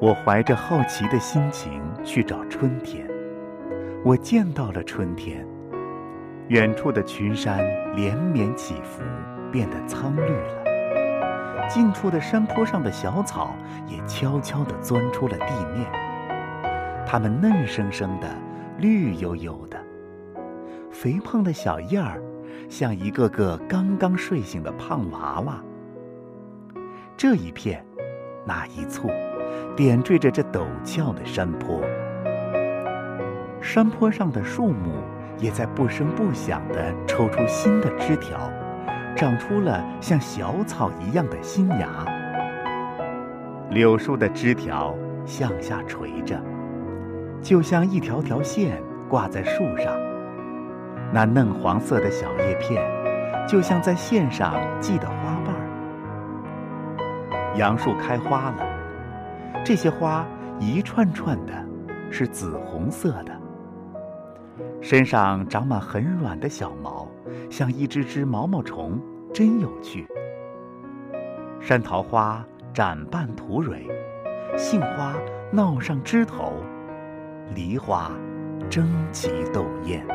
我怀着好奇的心情去找春天，我见到了春天。远处的群山连绵起伏，变得苍绿了；近处的山坡上的小草也悄悄地钻出了地面，它们嫩生生的，绿油油的。肥胖的小叶儿，像一个个刚刚睡醒的胖娃娃。这一片，那一簇。点缀着这陡峭的山坡，山坡上的树木也在不声不响地抽出新的枝条，长出了像小草一样的新芽。柳树的枝条向下垂着，就像一条条线挂在树上，那嫩黄色的小叶片，就像在线上系的。杨树开花了。这些花一串串的，是紫红色的，身上长满很软的小毛，像一只只毛毛虫，真有趣。山桃花展瓣吐蕊，杏花闹上枝头，梨花争奇斗艳。